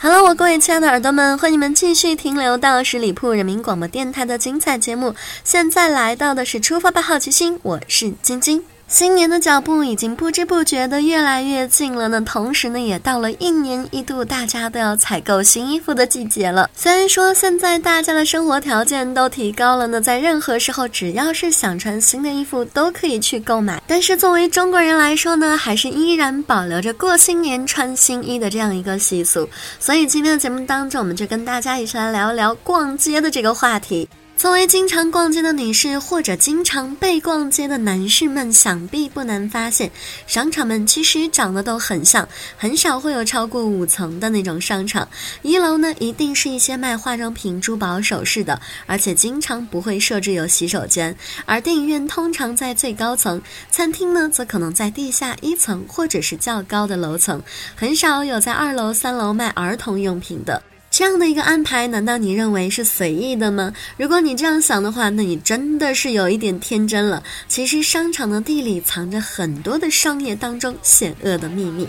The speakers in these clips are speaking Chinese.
Hello，我各位亲爱的耳朵们，欢迎你们继续停留到十里铺人民广播电台的精彩节目。现在来到的是出发吧好奇心，我是晶晶。新年的脚步已经不知不觉的越来越近了呢，同时呢，也到了一年一度大家都要采购新衣服的季节了。虽然说现在大家的生活条件都提高了呢，在任何时候只要是想穿新的衣服都可以去购买，但是作为中国人来说呢，还是依然保留着过新年穿新衣的这样一个习俗。所以今天的节目当中，我们就跟大家一起来聊一聊逛街的这个话题。作为经常逛街的女士，或者经常被逛街的男士们，想必不难发现，商场们其实长得都很像，很少会有超过五层的那种商场。一楼呢，一定是一些卖化妆品、珠宝首饰的，而且经常不会设置有洗手间。而电影院通常在最高层，餐厅呢，则可能在地下一层或者是较高的楼层，很少有在二楼、三楼卖儿童用品的。这样的一个安排，难道你认为是随意的吗？如果你这样想的话，那你真的是有一点天真了。其实商场的地里藏着很多的商业当中险恶的秘密。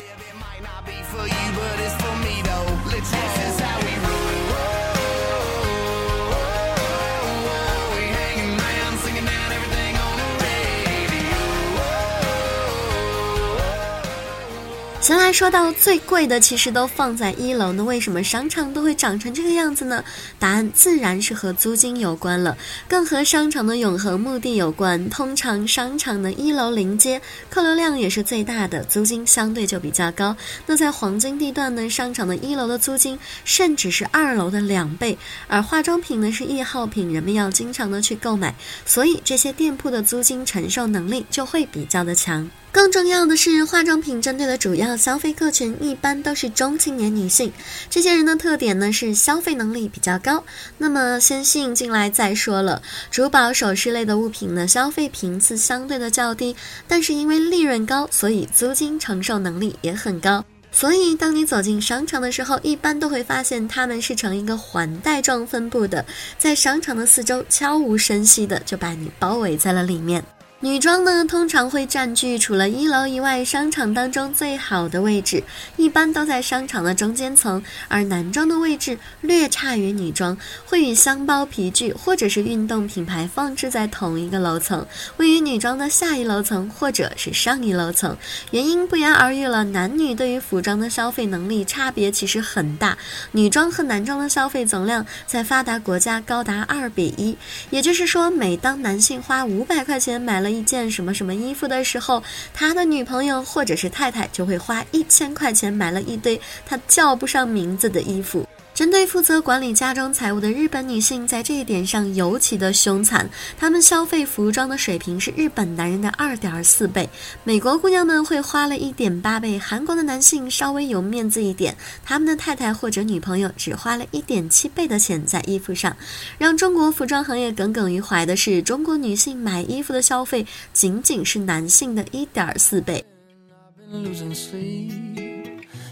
先来说到最贵的，其实都放在一楼。那为什么商场都会长成这个样子呢？答案自然是和租金有关了，更和商场的永恒目的有关。通常商场的一楼临街，客流量也是最大的，租金相对就比较高。那在黄金地段呢，商场的一楼的租金甚至是二楼的两倍。而化妆品呢是易耗品，人们要经常的去购买，所以这些店铺的租金承受能力就会比较的强。更重要的是，化妆品针对的主要消费客群一般都是中青年女性。这些人的特点呢是消费能力比较高。那么先吸引进来再说了，珠宝首饰类的物品呢，消费频次相对的较低，但是因为利润高，所以租金承受能力也很高。所以当你走进商场的时候，一般都会发现它们是呈一个环带状分布的，在商场的四周悄无声息的就把你包围在了里面。女装呢，通常会占据除了一楼以外商场当中最好的位置，一般都在商场的中间层；而男装的位置略差于女装，会与箱包、皮具或者是运动品牌放置在同一个楼层，位于女装的下一楼层或者是上一楼层。原因不言而喻了，男女对于服装的消费能力差别其实很大，女装和男装的消费总量在发达国家高达二比一，也就是说，每当男性花五百块钱买了。一件什么什么衣服的时候，他的女朋友或者是太太就会花一千块钱买了一堆他叫不上名字的衣服。针对负责管理家中财务的日本女性，在这一点上尤其的凶残。她们消费服装的水平是日本男人的二点四倍。美国姑娘们会花了一点八倍，韩国的男性稍微有面子一点，他们的太太或者女朋友只花了一点七倍的钱在衣服上。让中国服装行业耿耿于怀的是，中国女性买衣服的消费仅仅是男性的一点四倍。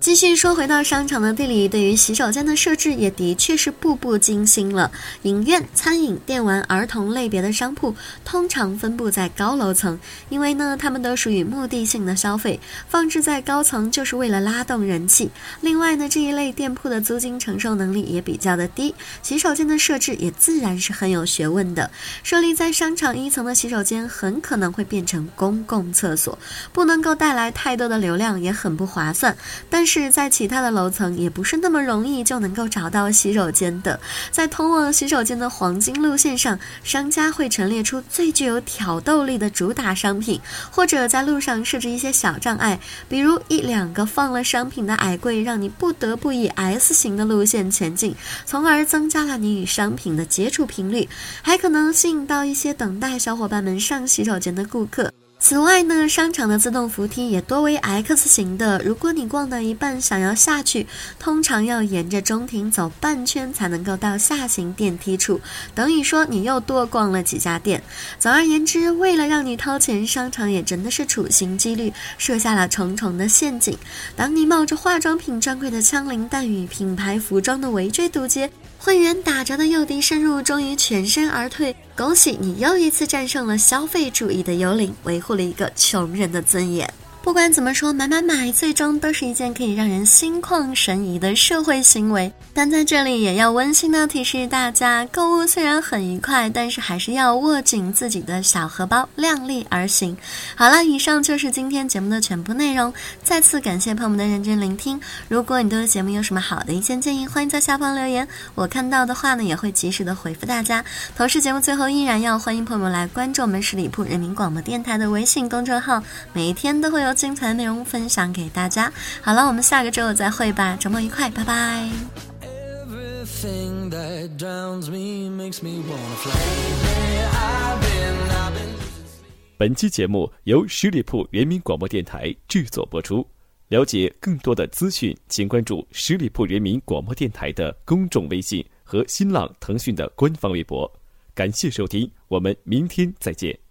继续说回到商场的地理，对于洗手间的设置也的确是步步惊心了。影院、餐饮、电玩、儿童类别的商铺通常分布在高楼层，因为呢，他们都属于目的性的消费，放置在高层就是为了拉动人气。另外呢，这一类店铺的租金承受能力也比较的低，洗手间的设置也自然是很有学问的。设立在商场一层的洗手间很可能会变成公共厕所，不能够带来太多的流量，也很不划。算但是在其他的楼层也不是那么容易就能够找到洗手间的。在通往洗手间的黄金路线上，商家会陈列出最具有挑逗力的主打商品，或者在路上设置一些小障碍，比如一两个放了商品的矮柜，让你不得不以 S 型的路线前进，从而增加了你与商品的接触频率，还可能吸引到一些等待小伙伴们上洗手间的顾客。此外呢，商场的自动扶梯也多为 X 型的。如果你逛到一半想要下去，通常要沿着中庭走半圈才能够到下行电梯处，等于说你又多逛了几家店。总而言之，为了让你掏钱，商场也真的是处心积虑设下了重重的陷阱。当你冒着化妆品专柜的枪林弹雨、品牌服装的围追堵截。会员打折的诱敌深入，终于全身而退。恭喜你又一次战胜了消费主义的幽灵，维护了一个穷人的尊严。不管怎么说，买买买，最终都是一件可以让人心旷神怡的社会行为。但在这里也要温馨的提示大家，购物虽然很愉快，但是还是要握紧自己的小荷包，量力而行。好了，以上就是今天节目的全部内容。再次感谢朋友们的认真聆听。如果你对节目有什么好的意见建议，欢迎在下方留言，我看到的话呢，也会及时的回复大家。同时，节目最后依然要欢迎朋友们来关注我们十里铺人民广播电台的微信公众号，每一天都会有有。精彩内容分享给大家。好了，我们下个周五再会吧，周末愉快，拜拜。本期节目由十里铺人民广播电台制作播出。了解更多的资讯，请关注十里铺人民广播电台的公众微信和新浪、腾讯的官方微博。感谢收听，我们明天再见。